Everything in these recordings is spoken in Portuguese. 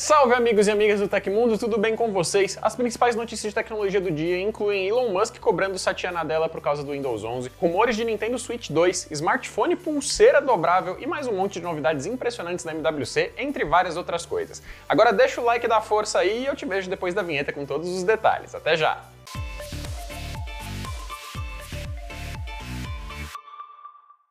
Salve amigos e amigas do Tecmundo, tudo bem com vocês? As principais notícias de tecnologia do dia incluem Elon Musk cobrando Satya Nadella por causa do Windows 11, rumores de Nintendo Switch 2, smartphone pulseira dobrável e mais um monte de novidades impressionantes da MWC, entre várias outras coisas. Agora deixa o like da força aí e eu te vejo depois da vinheta com todos os detalhes. Até já!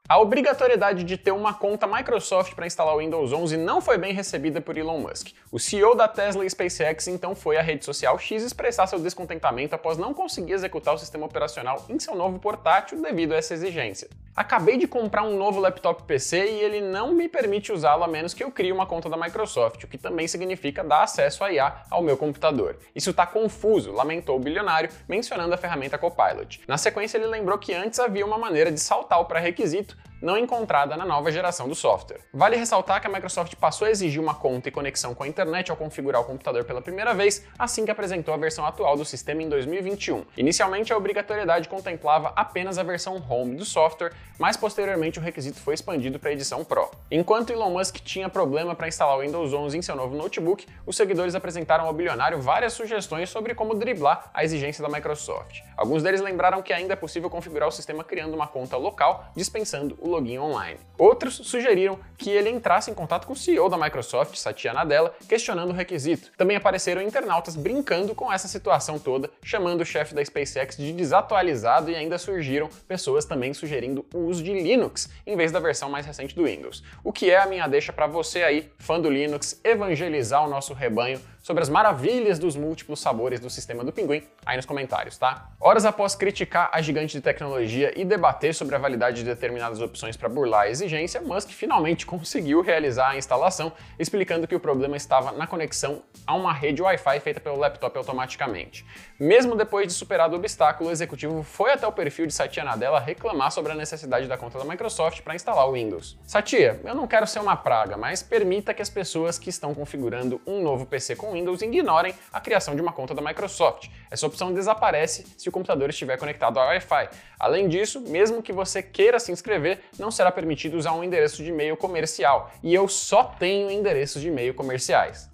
A obrigatoriedade de ter uma conta Microsoft para instalar o Windows 11 não foi bem recebida por Elon Musk. O CEO da Tesla e SpaceX então foi à rede social X expressar seu descontentamento após não conseguir executar o sistema operacional em seu novo portátil devido a essa exigência. Acabei de comprar um novo laptop PC e ele não me permite usá-lo a menos que eu crie uma conta da Microsoft, o que também significa dar acesso a IA ao meu computador. Isso está confuso, lamentou o bilionário, mencionando a ferramenta Copilot. Na sequência, ele lembrou que antes havia uma maneira de saltar o pré-requisito não encontrada na nova geração do software. Vale ressaltar que a Microsoft passou a exigir uma conta e conexão com a internet ao configurar o computador pela primeira vez, assim que apresentou a versão atual do sistema em 2021. Inicialmente, a obrigatoriedade contemplava apenas a versão Home do software, mas posteriormente o requisito foi expandido para a edição Pro. Enquanto Elon Musk tinha problema para instalar o Windows 11 em seu novo notebook, os seguidores apresentaram ao bilionário várias sugestões sobre como driblar a exigência da Microsoft. Alguns deles lembraram que ainda é possível configurar o sistema criando uma conta local, dispensando login online. Outros sugeriram que ele entrasse em contato com o CEO da Microsoft, Satya Nadella, questionando o requisito. Também apareceram internautas brincando com essa situação toda, chamando o chefe da SpaceX de desatualizado e ainda surgiram pessoas também sugerindo o uso de Linux em vez da versão mais recente do Windows. O que é a minha deixa para você aí, fã do Linux, evangelizar o nosso rebanho sobre as maravilhas dos múltiplos sabores do sistema do Pinguim aí nos comentários, tá? Horas após criticar a gigante de tecnologia e debater sobre a validade de determinadas opções para burlar a exigência, Musk finalmente conseguiu realizar a instalação, explicando que o problema estava na conexão a uma rede Wi-Fi feita pelo laptop automaticamente. Mesmo depois de superado o obstáculo, o executivo foi até o perfil de Satya Nadella reclamar sobre a necessidade da conta da Microsoft para instalar o Windows. Satya, eu não quero ser uma praga, mas permita que as pessoas que estão configurando um novo PC com Windows ignorem a criação de uma conta da Microsoft. Essa opção desaparece se o computador estiver conectado ao Wi-Fi. Além disso, mesmo que você queira se inscrever, não será permitido usar um endereço de e-mail comercial. E eu só tenho endereços de e-mail comerciais.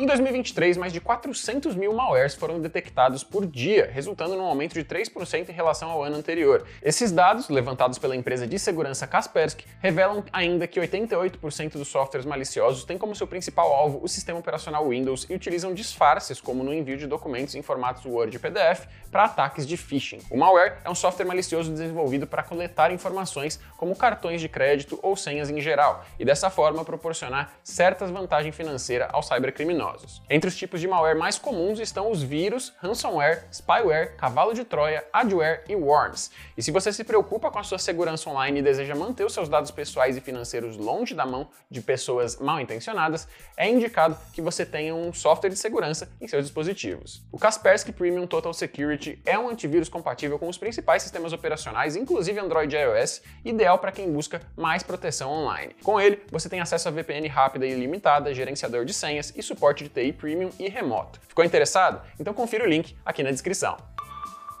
Em 2023, mais de 400 mil malwares foram detectados por dia, resultando num aumento de 3% em relação ao ano anterior. Esses dados, levantados pela empresa de segurança Kaspersky, revelam ainda que 88% dos softwares maliciosos têm como seu principal alvo o sistema operacional Windows e utilizam disfarces, como no envio de documentos em formatos Word e PDF, para ataques de phishing. O malware é um software malicioso desenvolvido para coletar informações como cartões de crédito ou senhas em geral, e dessa forma proporcionar certas vantagens financeiras aos cybercriminosos criminosos. Entre os tipos de malware mais comuns estão os vírus, ransomware, spyware, cavalo de Troia, adware e worms. E se você se preocupa com a sua segurança online e deseja manter os seus dados pessoais e financeiros longe da mão de pessoas mal intencionadas, é indicado que você tenha um software de segurança em seus dispositivos. O Kaspersky Premium Total Security é um antivírus compatível com os principais sistemas operacionais, inclusive Android e iOS, ideal para quem busca mais proteção online. Com ele, você tem acesso a VPN rápida e ilimitada, gerenciador de senhas e suporte suporte de TI Premium e remoto. Ficou interessado? Então confira o link aqui na descrição.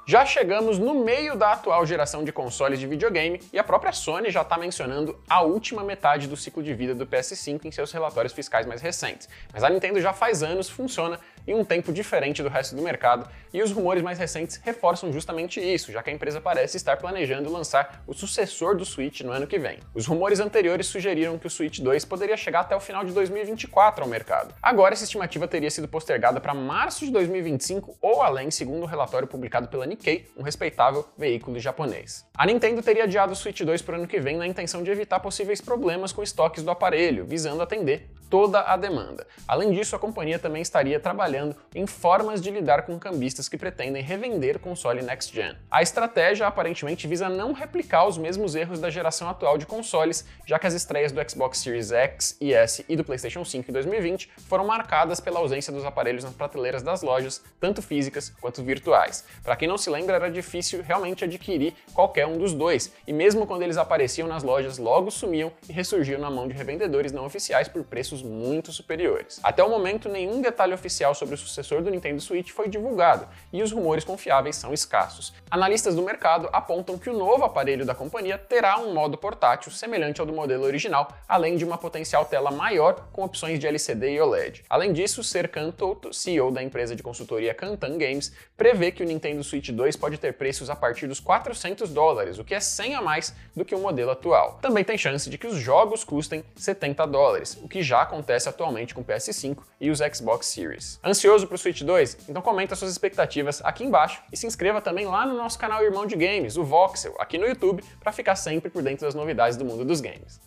Já chegamos no meio da atual geração de consoles de videogame e a própria Sony já está mencionando a última metade do ciclo de vida do PS5 em seus relatórios fiscais mais recentes. Mas a Nintendo já faz anos funciona em um tempo diferente do resto do mercado, e os rumores mais recentes reforçam justamente isso, já que a empresa parece estar planejando lançar o sucessor do Switch no ano que vem. Os rumores anteriores sugeriram que o Switch 2 poderia chegar até o final de 2024 ao mercado. Agora, essa estimativa teria sido postergada para março de 2025 ou além, segundo o relatório publicado pela Nikkei, um respeitável veículo japonês. A Nintendo teria adiado o Switch 2 para o ano que vem na intenção de evitar possíveis problemas com estoques do aparelho, visando atender toda a demanda. Além disso, a companhia também estaria trabalhando em formas de lidar com cambistas que pretendem revender console next gen. A estratégia aparentemente visa não replicar os mesmos erros da geração atual de consoles, já que as estreias do Xbox Series X e S e do PlayStation 5 em 2020 foram marcadas pela ausência dos aparelhos nas prateleiras das lojas, tanto físicas quanto virtuais. Para quem não se lembra, era difícil realmente adquirir qualquer um dos dois, e mesmo quando eles apareciam nas lojas, logo sumiam e ressurgiam na mão de revendedores não oficiais por preços muito superiores. Até o momento, nenhum detalhe oficial sobre sobre o sucessor do Nintendo Switch foi divulgado, e os rumores confiáveis são escassos. Analistas do mercado apontam que o novo aparelho da companhia terá um modo portátil semelhante ao do modelo original, além de uma potencial tela maior com opções de LCD e OLED. Além disso, Serkan Toto, CEO da empresa de consultoria Kantan Games, prevê que o Nintendo Switch 2 pode ter preços a partir dos 400 dólares, o que é 100 a mais do que o modelo atual. Também tem chance de que os jogos custem 70 dólares, o que já acontece atualmente com o PS5 e os Xbox Series. Ansioso para o Switch 2? Então comenta suas expectativas aqui embaixo e se inscreva também lá no nosso canal Irmão de Games, o Voxel, aqui no YouTube, para ficar sempre por dentro das novidades do mundo dos games.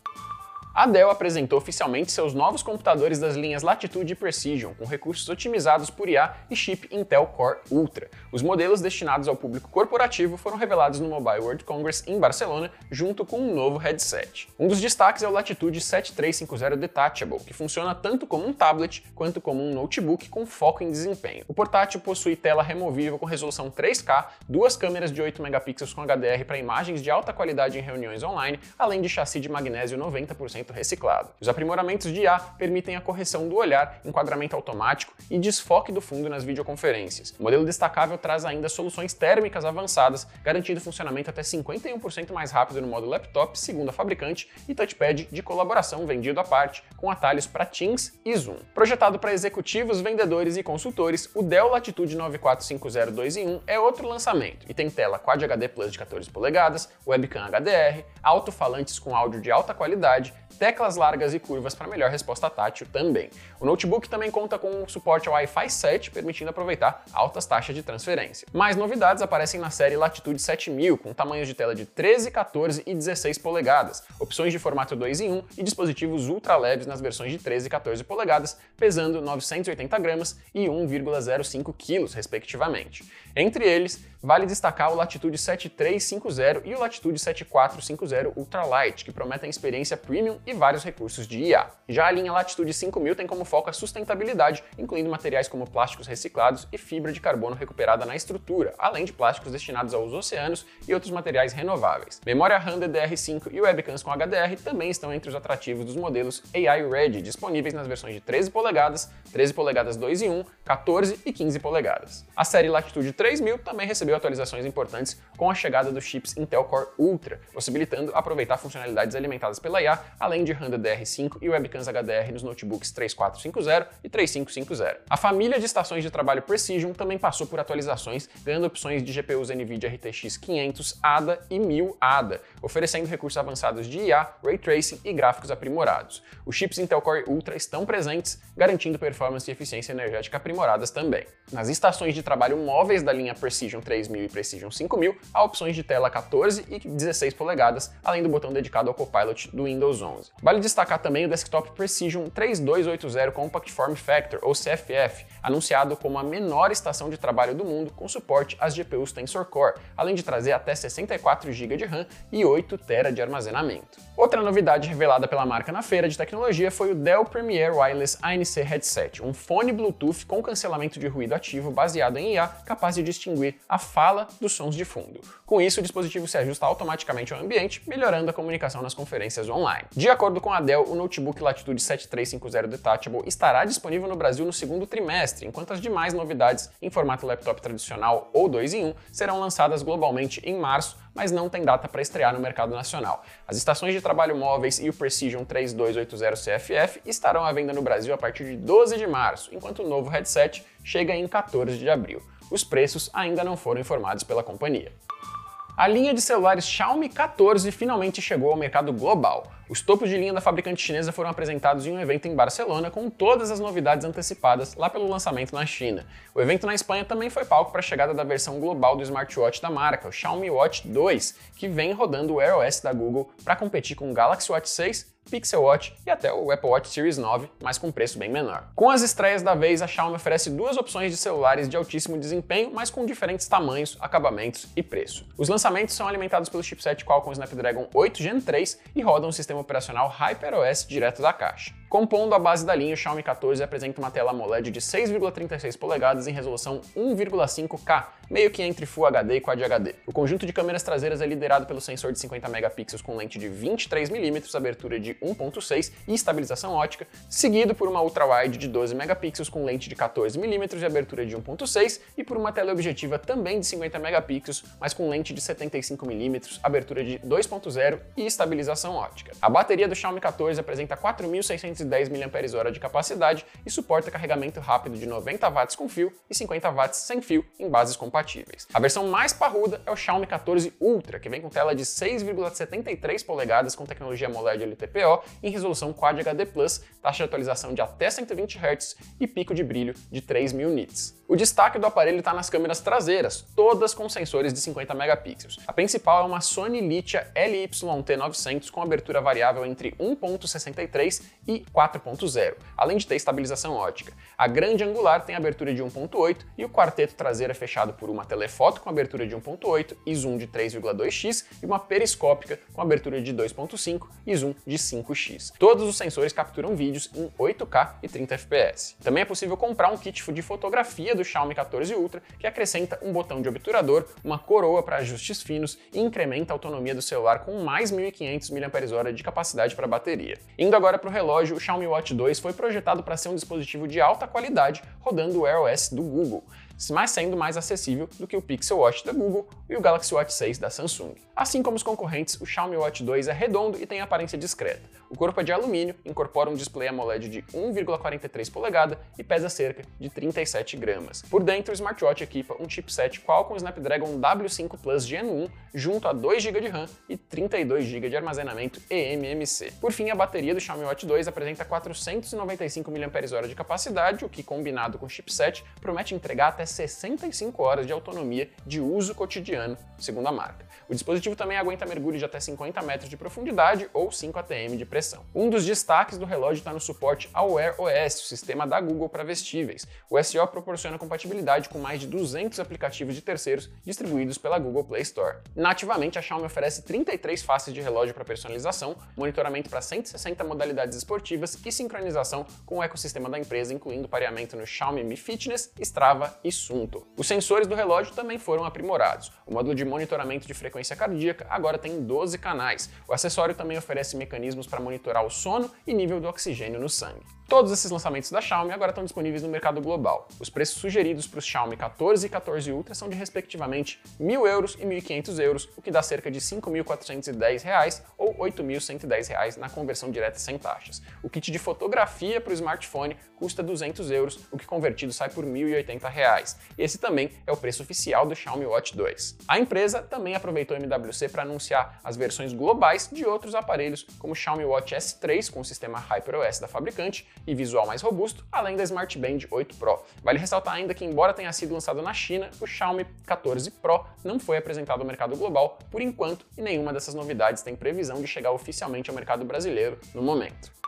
A Dell apresentou oficialmente seus novos computadores das linhas Latitude e Precision, com recursos otimizados por IA e chip Intel Core Ultra. Os modelos destinados ao público corporativo foram revelados no Mobile World Congress em Barcelona, junto com um novo headset. Um dos destaques é o Latitude 7350 Detachable, que funciona tanto como um tablet quanto como um notebook com foco em desempenho. O portátil possui tela removível com resolução 3K, duas câmeras de 8 megapixels com HDR para imagens de alta qualidade em reuniões online, além de chassi de magnésio 90% 100% reciclado. Os aprimoramentos de IA permitem a correção do olhar, enquadramento automático e desfoque do fundo nas videoconferências. O modelo destacável traz ainda soluções térmicas avançadas, garantindo funcionamento até 51% mais rápido no modo laptop, segundo a fabricante, e touchpad de colaboração vendido à parte, com atalhos para Teams e Zoom. Projetado para executivos, vendedores e consultores, o Dell Latitude 9450 2 em 1 é outro lançamento e tem tela Quad HD Plus de 14 polegadas, webcam HDR, alto-falantes com áudio de alta qualidade, teclas largas e curvas para melhor resposta tátil também. O notebook também conta com suporte ao Wi-Fi 7, permitindo aproveitar altas taxas de transferência. Mais novidades aparecem na série Latitude 7000, com tamanhos de tela de 13, 14 e 16 polegadas, opções de formato 2 em 1 e dispositivos ultra leves nas versões de 13 e 14 polegadas, pesando 980 gramas e 1,05 kg, respectivamente. Entre eles, vale destacar o Latitude 7350 e o Latitude 7450 Ultralight, que prometem experiência premium e vários recursos de IA. Já a linha Latitude 5000 tem como foco a sustentabilidade, incluindo materiais como plásticos reciclados e fibra de carbono recuperada na estrutura, além de plásticos destinados aos oceanos e outros materiais renováveis. Memória RAM DDR5 e webcams com HDR também estão entre os atrativos dos modelos AI Ready, disponíveis nas versões de 13 polegadas, 13 polegadas 2 em 1, 14 e 15 polegadas. A série Latitude 3000 também recebeu atualizações importantes com a chegada dos chips Intel Core Ultra, possibilitando aproveitar funcionalidades alimentadas pela IA, além de RAM DDR5 e webcams HDR nos notebooks 3450 e 3550. A família de estações de trabalho Precision também passou por atualizações, ganhando opções de GPUs NVIDIA RTX 500 ADA e 1000 ADA, oferecendo recursos avançados de IA, Ray Tracing e gráficos aprimorados. Os chips Intel Core Ultra estão presentes, garantindo performance e eficiência energética aprimoradas também. Nas estações de trabalho móveis da linha Precision 3000 e Precision 5000, há opções de tela 14 e 16 polegadas, além do botão dedicado ao Copilot do Windows 11. Vale destacar também o desktop Precision 3280 Compact Form Factor, ou CFF, anunciado como a menor estação de trabalho do mundo com suporte às GPUs Tensor Core, além de trazer até 64 GB de RAM e 8 TB de armazenamento. Outra novidade revelada pela marca na feira de tecnologia foi o Dell Premier Wireless ANC Headset, um fone Bluetooth com cancelamento de ruído ativo baseado em IA capaz de distinguir a fala dos sons de fundo. Com isso, o dispositivo se ajusta automaticamente ao ambiente, melhorando a comunicação nas conferências online. De acordo com a Dell, o notebook Latitude 7350 Detachable estará disponível no Brasil no segundo trimestre, enquanto as demais novidades em formato laptop tradicional ou 2 em 1 serão lançadas globalmente em março, mas não tem data para estrear no mercado nacional. As estações de trabalho móveis e o Precision 3280 CFF estarão à venda no Brasil a partir de 12 de março, enquanto o novo headset chega em 14 de abril. Os preços ainda não foram informados pela companhia. A linha de celulares Xiaomi 14 finalmente chegou ao mercado global. Os topos de linha da fabricante chinesa foram apresentados em um evento em Barcelona com todas as novidades antecipadas lá pelo lançamento na China. O evento na Espanha também foi palco para a chegada da versão global do smartwatch da marca, o Xiaomi Watch 2, que vem rodando o Wear OS da Google para competir com o Galaxy Watch 6 Pixel Watch e até o Apple Watch Series 9, mas com preço bem menor. Com as estreias da vez, a Xiaomi oferece duas opções de celulares de altíssimo desempenho, mas com diferentes tamanhos, acabamentos e preço. Os lançamentos são alimentados pelo chipset Qualcomm Snapdragon 8 Gen 3 e rodam o sistema operacional HyperOS direto da caixa. Compondo a base da linha, o Xiaomi 14 apresenta uma tela AMOLED de 6,36 polegadas em resolução 1,5K, meio que entre Full HD e Quad HD. O conjunto de câmeras traseiras é liderado pelo sensor de 50 megapixels com lente de 23mm, abertura de 1.6 e estabilização ótica, seguido por uma ultra-wide de 12 megapixels com lente de 14mm e abertura de 1.6 e por uma teleobjetiva também de 50 megapixels, mas com lente de 75mm, abertura de 2.0 e estabilização ótica. A bateria do Xiaomi 14 apresenta 4.610 mAh de capacidade e suporta carregamento rápido de 90 watts com fio e 50 watts sem fio em bases compatíveis. A versão mais parruda é o Xiaomi 14 Ultra, que vem com tela de 6,73 polegadas com tecnologia AMOLED LTPO em resolução Quad HD+, taxa de atualização de até 120 Hz e pico de brilho de 3.000 nits. O destaque do aparelho está nas câmeras traseiras, todas com sensores de 50 megapixels. A principal é uma Sony Litia LYT900 com abertura variável entre 1.63 e 4.0, além de ter estabilização ótica. A grande angular tem abertura de 1.8 e o quarteto traseiro é fechado por uma telefoto com abertura de 1.8 e zoom de 3,2x e uma periscópica com abertura de 2.5 e zoom de 5x. Todos os sensores capturam vídeos em 8K e 30 fps. Também é possível comprar um kit de fotografia do Xiaomi 14 Ultra que acrescenta um botão de obturador, uma coroa para ajustes finos e incrementa a autonomia do celular com mais 1500 mAh de capacidade para bateria. Indo agora para o relógio, o Xiaomi Watch 2 foi projetado para ser um dispositivo de alta qualidade rodando o Wear OS do Google mas sendo mais acessível do que o Pixel Watch da Google e o Galaxy Watch 6 da Samsung. Assim como os concorrentes, o Xiaomi Watch 2 é redondo e tem aparência discreta. O corpo é de alumínio, incorpora um display AMOLED de 1,43 polegada e pesa cerca de 37 gramas. Por dentro, o smartwatch equipa um chipset Qualcomm Snapdragon W5 Plus Gen 1 junto a 2 GB de RAM e 32 GB de armazenamento eMMC. Por fim, a bateria do Xiaomi Watch 2 apresenta 495 mAh de capacidade, o que combinado com o chipset promete entregar até 65 horas de autonomia de uso cotidiano, segundo a marca. O dispositivo também aguenta mergulho de até 50 metros de profundidade ou 5 atm de pressão. Um dos destaques do relógio está no suporte ao Wear OS, o sistema da Google para vestíveis. O SO proporciona compatibilidade com mais de 200 aplicativos de terceiros distribuídos pela Google Play Store. Nativamente, a Xiaomi oferece 33 faces de relógio para personalização, monitoramento para 160 modalidades esportivas e sincronização com o ecossistema da empresa, incluindo pareamento no Xiaomi Mi Fitness, Strava e Sunto. Os sensores do relógio também foram aprimorados. O módulo de monitoramento de frequência cardíaca, agora tem 12 canais. O acessório também oferece mecanismos para monitorar o sono e nível do oxigênio no sangue. Todos esses lançamentos da Xiaomi agora estão disponíveis no mercado global. Os preços sugeridos para os Xiaomi 14 e 14 Ultra são de respectivamente 1.000 euros e 1.500 euros, o que dá cerca de 5.410 reais ou 8.110 reais na conversão direta sem taxas. O kit de fotografia para o smartphone custa 200 euros, o que convertido sai por 1.080 reais. Esse também é o preço oficial do Xiaomi Watch 2. A empresa também aproveitou o MWC para anunciar as versões globais de outros aparelhos, como o Xiaomi Watch S3 com o sistema HyperOS da fabricante e visual mais robusto, além da Smart Band 8 Pro. Vale ressaltar ainda que, embora tenha sido lançado na China, o Xiaomi 14 Pro não foi apresentado ao mercado global por enquanto e nenhuma dessas novidades tem previsão de chegar oficialmente ao mercado brasileiro no momento.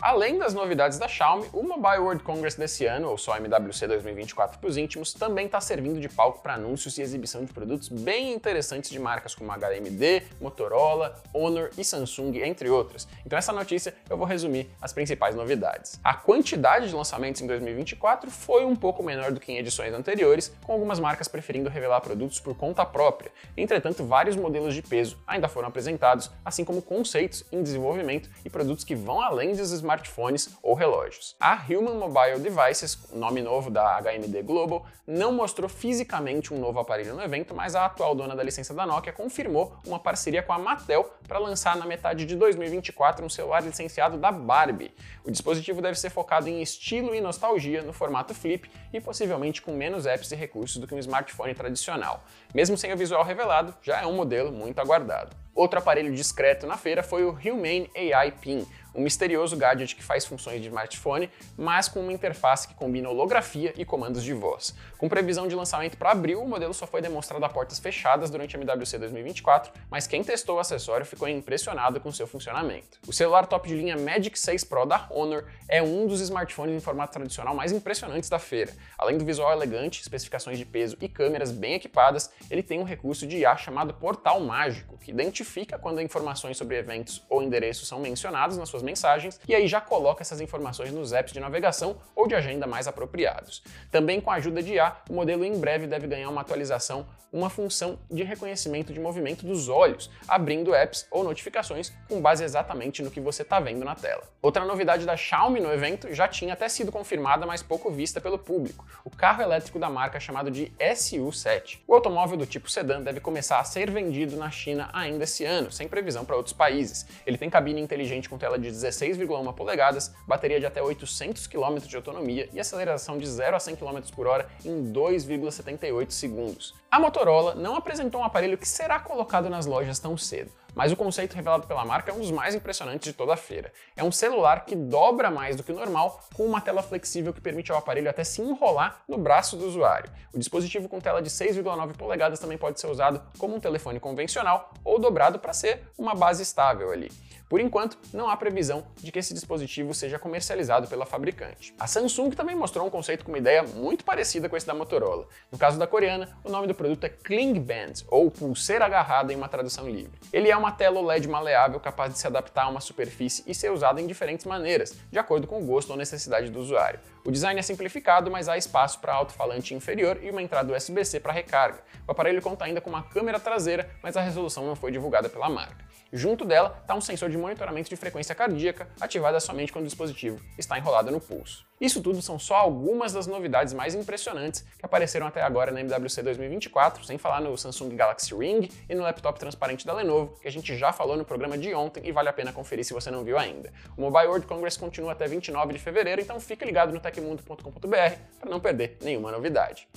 Além das novidades da Xiaomi, o Mobile World Congress desse ano, ou só MWC 2024 para os íntimos, também está servindo de palco para anúncios e exibição de produtos bem interessantes de marcas como HMD, Motorola, Honor e Samsung, entre outras. Então essa notícia eu vou resumir as principais novidades. A quantidade de lançamentos em 2024 foi um pouco menor do que em edições anteriores, com algumas marcas preferindo revelar produtos por conta própria. Entretanto, vários modelos de peso ainda foram apresentados, assim como conceitos em desenvolvimento e produtos que vão além dos smartphones ou relógios. A Human Mobile Devices, nome novo da HMD Global, não mostrou fisicamente um novo aparelho no evento, mas a atual dona da licença da Nokia confirmou uma parceria com a Mattel para lançar na metade de 2024 um celular licenciado da Barbie. O dispositivo deve ser focado em estilo e nostalgia no formato flip e possivelmente com menos apps e recursos do que um smartphone tradicional. Mesmo sem o visual revelado, já é um modelo muito aguardado. Outro aparelho discreto na feira foi o Humane AI Pin, um misterioso gadget que faz funções de smartphone, mas com uma interface que combina holografia e comandos de voz. Com previsão de lançamento para abril, o modelo só foi demonstrado a portas fechadas durante a MWC 2024, mas quem testou o acessório ficou impressionado com seu funcionamento. O celular top de linha Magic 6 Pro da Honor é um dos smartphones em formato tradicional mais impressionantes da feira. Além do visual elegante, especificações de peso e câmeras bem equipadas, ele tem um recurso de IA chamado Portal Mágico, que identifica notifica quando informações sobre eventos ou endereços são mencionados nas suas mensagens e aí já coloca essas informações nos apps de navegação ou de agenda mais apropriados. Também com a ajuda de IA, o modelo em breve deve ganhar uma atualização, uma função de reconhecimento de movimento dos olhos, abrindo apps ou notificações com base exatamente no que você está vendo na tela. Outra novidade da Xiaomi no evento já tinha até sido confirmada, mas pouco vista pelo público. O carro elétrico da marca chamado de SU7. O automóvel do tipo sedã deve começar a ser vendido na China ainda esse ano, sem previsão para outros países. Ele tem cabine inteligente com tela de 16,1 polegadas, bateria de até 800 km de autonomia e aceleração de 0 a 100 km por hora em 2,78 segundos. A Motorola não apresentou um aparelho que será colocado nas lojas tão cedo, mas o conceito revelado pela marca é um dos mais impressionantes de toda a feira. É um celular que dobra mais do que o normal, com uma tela flexível que permite ao aparelho até se enrolar no braço do usuário. O dispositivo com tela de 6,9 polegadas também pode ser usado como um telefone convencional ou dobrado para ser uma base estável ali. Por enquanto, não há previsão de que esse dispositivo seja comercializado pela fabricante. A Samsung também mostrou um conceito com uma ideia muito parecida com esse da Motorola. No caso da coreana, o nome do produto é Cling Band, ou pulseira agarrada em uma tradução livre. Ele é uma tela OLED maleável capaz de se adaptar a uma superfície e ser usada em diferentes maneiras, de acordo com o gosto ou necessidade do usuário. O design é simplificado, mas há espaço para alto-falante inferior e uma entrada USB-C para recarga. O aparelho conta ainda com uma câmera traseira, mas a resolução não foi divulgada pela marca. Junto dela está um sensor de monitoramento de frequência cardíaca, ativada somente quando o dispositivo está enrolado no pulso. Isso tudo são só algumas das novidades mais impressionantes que apareceram até agora na MWC 2024, sem falar no Samsung Galaxy Ring e no laptop transparente da Lenovo, que a gente já falou no programa de ontem e vale a pena conferir se você não viu ainda. O Mobile World Congress continua até 29 de fevereiro, então fique ligado no tecmundo.com.br para não perder nenhuma novidade.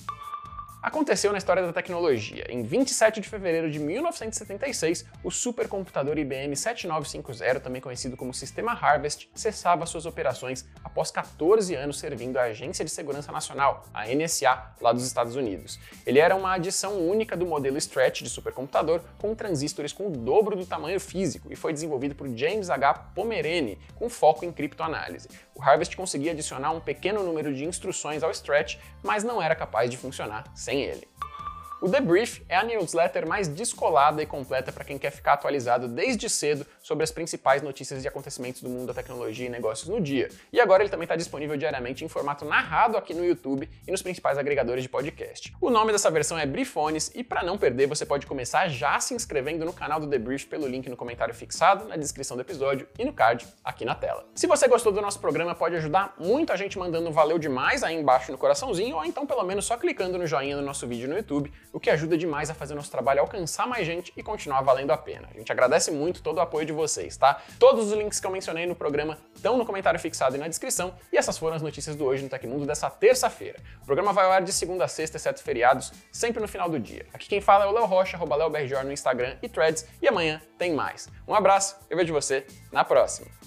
Aconteceu na história da tecnologia. Em 27 de fevereiro de 1976, o supercomputador IBM 7950, também conhecido como Sistema Harvest, cessava suas operações após 14 anos servindo a Agência de Segurança Nacional, a NSA, lá dos Estados Unidos. Ele era uma adição única do modelo Stretch de supercomputador, com transistores com o dobro do tamanho físico, e foi desenvolvido por James H. Pomerene, com foco em criptoanálise. O Harvest conseguia adicionar um pequeno número de instruções ao Stretch, mas não era capaz de funcionar sem sem ele. O The Brief é a newsletter mais descolada e completa para quem quer ficar atualizado desde cedo sobre as principais notícias e acontecimentos do mundo da tecnologia e negócios no dia. E agora ele também está disponível diariamente em formato narrado aqui no YouTube e nos principais agregadores de podcast. O nome dessa versão é Briefones e para não perder você pode começar já se inscrevendo no canal do The Brief pelo link no comentário fixado, na descrição do episódio e no card aqui na tela. Se você gostou do nosso programa, pode ajudar muito a gente mandando valeu demais aí embaixo no coraçãozinho ou então pelo menos só clicando no joinha no nosso vídeo no YouTube o que ajuda demais a fazer nosso trabalho alcançar mais gente e continuar valendo a pena. A gente agradece muito todo o apoio de vocês, tá? Todos os links que eu mencionei no programa estão no comentário fixado e na descrição, e essas foram as notícias do Hoje no Tecmundo dessa terça-feira. O programa vai ao ar de segunda a sexta, exceto feriados, sempre no final do dia. Aqui quem fala é o Léo Rocha, arroba no Instagram e Threads, e amanhã tem mais. Um abraço, eu vejo você na próxima.